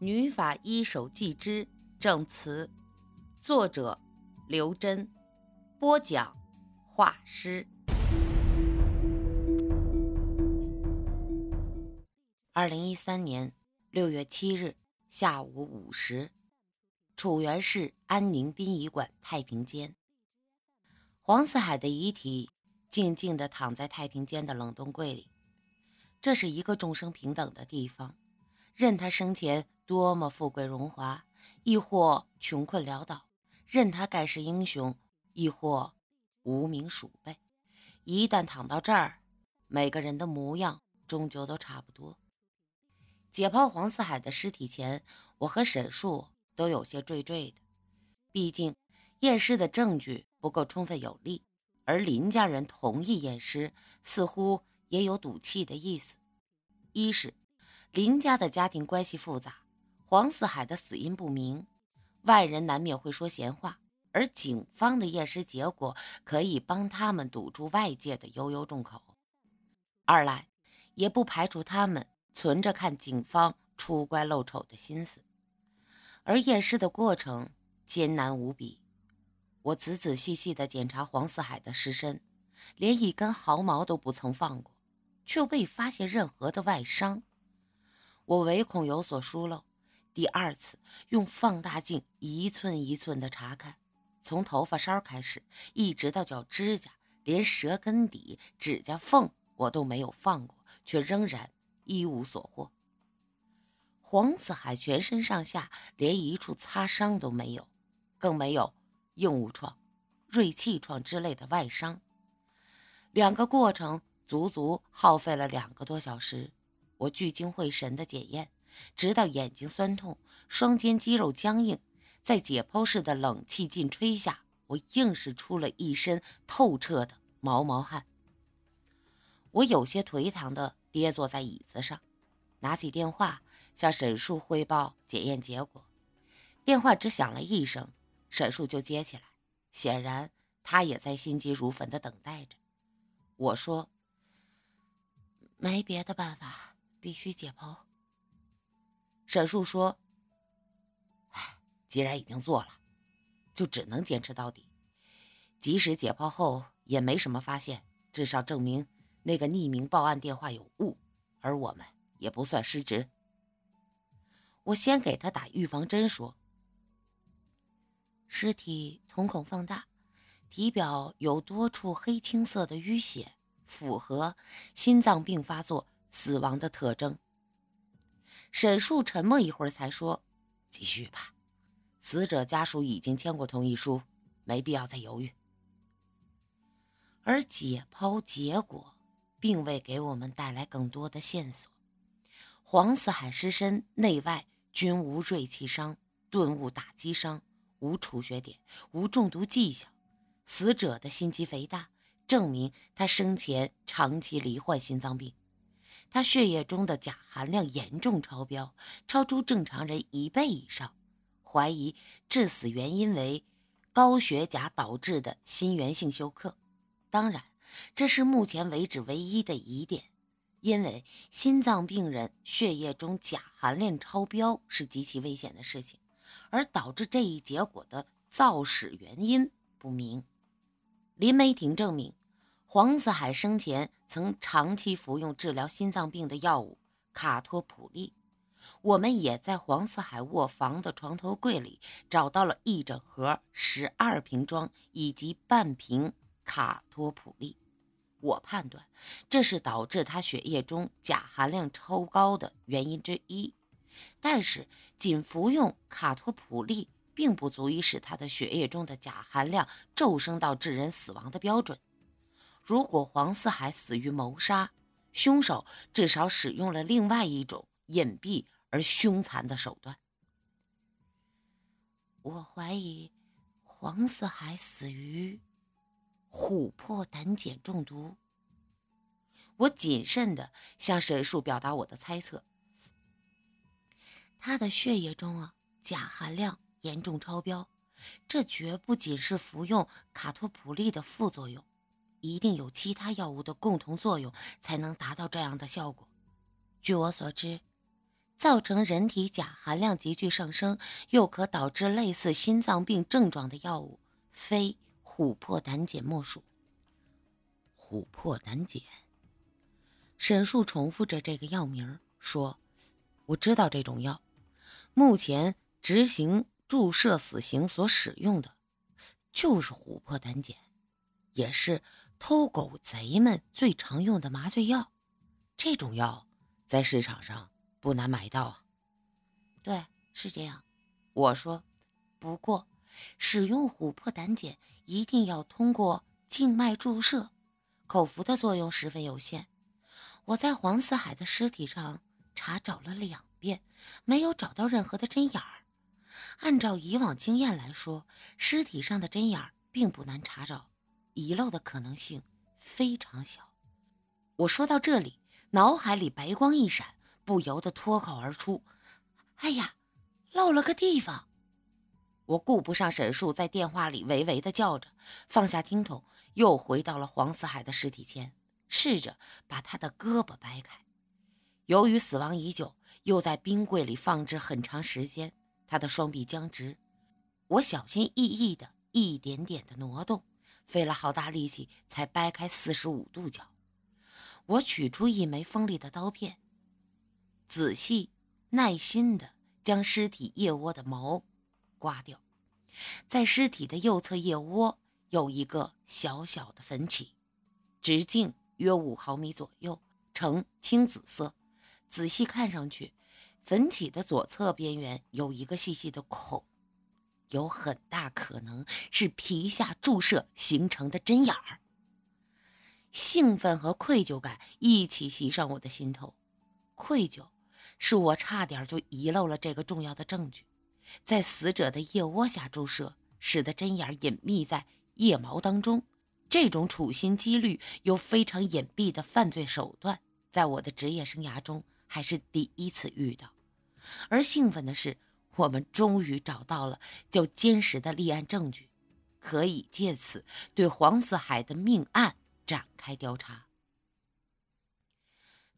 女法医手记之证词，作者刘真，播讲画师。二零一三年六月七日下午五时，楚原市安宁殡仪馆太平间，黄四海的遗体静静地躺在太平间的冷冻柜里。这是一个众生平等的地方，任他生前。多么富贵荣华，亦或穷困潦倒，任他盖世英雄，亦或无名鼠辈，一旦躺到这儿，每个人的模样终究都差不多。解剖黄四海的尸体前，我和沈树都有些惴惴的，毕竟验尸的证据不够充分有力，而林家人同意验尸，似乎也有赌气的意思。一是林家的家庭关系复杂。黄四海的死因不明，外人难免会说闲话，而警方的验尸结果可以帮他们堵住外界的悠悠众口。二来，也不排除他们存着看警方出乖露丑的心思。而验尸的过程艰难无比，我仔仔细细地检查黄四海的尸身，连一根毫毛都不曾放过，却未发现任何的外伤。我唯恐有所疏漏。第二次用放大镜一寸一寸的查看，从头发梢开始，一直到脚指甲，连舌根底、指甲缝我都没有放过，却仍然一无所获。黄子海全身上下连一处擦伤都没有，更没有硬物创、锐器创之类的外伤。两个过程足足耗费了两个多小时，我聚精会神的检验。直到眼睛酸痛，双肩肌肉僵硬，在解剖室的冷气劲吹下，我硬是出了一身透彻的毛毛汗。我有些颓唐的跌坐在椅子上，拿起电话向沈树汇报检验结果。电话只响了一声，沈树就接起来，显然他也在心急如焚的等待着。我说：“没别的办法，必须解剖。”沈树说：“哎，既然已经做了，就只能坚持到底。即使解剖后也没什么发现，至少证明那个匿名报案电话有误，而我们也不算失职。”我先给他打预防针，说：“尸体瞳孔放大，体表有多处黑青色的淤血，符合心脏病发作死亡的特征。”沈树沉默一会儿，才说：“继续吧，死者家属已经签过同意书，没必要再犹豫。”而解剖结果并未给我们带来更多的线索。黄四海尸身内外均无锐器伤、钝物打击伤，无出血点，无中毒迹象。死者的心肌肥大，证明他生前长期罹患心脏病。他血液中的钾含量严重超标，超出正常人一倍以上，怀疑致死原因为高血钾导致的心源性休克。当然，这是目前为止唯一的疑点，因为心脏病人血液中钾含量超标是极其危险的事情，而导致这一结果的肇始原因不明。林梅婷证明。黄四海生前曾长期服用治疗心脏病的药物卡托普利，我们也在黄四海卧房的床头柜里找到了一整盒十二瓶装以及半瓶卡托普利。我判断这是导致他血液中钾含量超高的原因之一，但是仅服用卡托普利并不足以使他的血液中的钾含量骤升到致人死亡的标准。如果黄四海死于谋杀，凶手至少使用了另外一种隐蔽而凶残的手段。我怀疑黄四海死于琥珀胆碱中毒。我谨慎地向沈树表达我的猜测：他的血液中啊，钾含量严重超标，这绝不仅是服用卡托普利的副作用。一定有其他药物的共同作用，才能达到这样的效果。据我所知，造成人体钾含量急剧上升，又可导致类似心脏病症状的药物，非琥珀胆碱莫属。琥珀胆碱。沈树重复着这个药名说：“我知道这种药，目前执行注射死刑所使用的，就是琥珀胆碱，也是偷狗贼们最常用的麻醉药。这种药在市场上。”不难买到，对，是这样。我说，不过使用琥珀胆碱一定要通过静脉注射，口服的作用十分有限。我在黄四海的尸体上查找了两遍，没有找到任何的针眼儿。按照以往经验来说，尸体上的针眼儿并不难查找，遗漏的可能性非常小。我说到这里，脑海里白光一闪。不由得脱口而出：“哎呀，漏了个地方！”我顾不上沈树在电话里喂喂的叫着，放下听筒，又回到了黄四海的尸体前，试着把他的胳膊掰开。由于死亡已久，又在冰柜里放置很长时间，他的双臂僵直。我小心翼翼的一点点的挪动，费了好大力气才掰开四十五度角。我取出一枚锋利的刀片。仔细、耐心地将尸体腋窝的毛刮掉，在尸体的右侧腋窝有一个小小的粉起，直径约五毫米左右，呈青紫色。仔细看上去，粉起的左侧边缘有一个细细的孔，有很大可能是皮下注射形成的针眼儿。兴奋和愧疚感一起袭上我的心头，愧疚。是我差点就遗漏了这个重要的证据，在死者的腋窝下注射，使得针眼隐秘在腋毛当中。这种处心积虑又非常隐蔽的犯罪手段，在我的职业生涯中还是第一次遇到。而兴奋的是，我们终于找到了较坚实的立案证据，可以借此对黄四海的命案展开调查。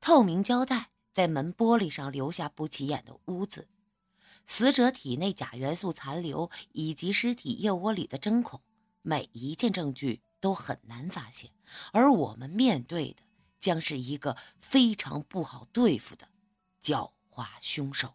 透明胶带。在门玻璃上留下不起眼的污渍，死者体内钾元素残留以及尸体腋窝里的针孔，每一件证据都很难发现，而我们面对的将是一个非常不好对付的狡猾凶手。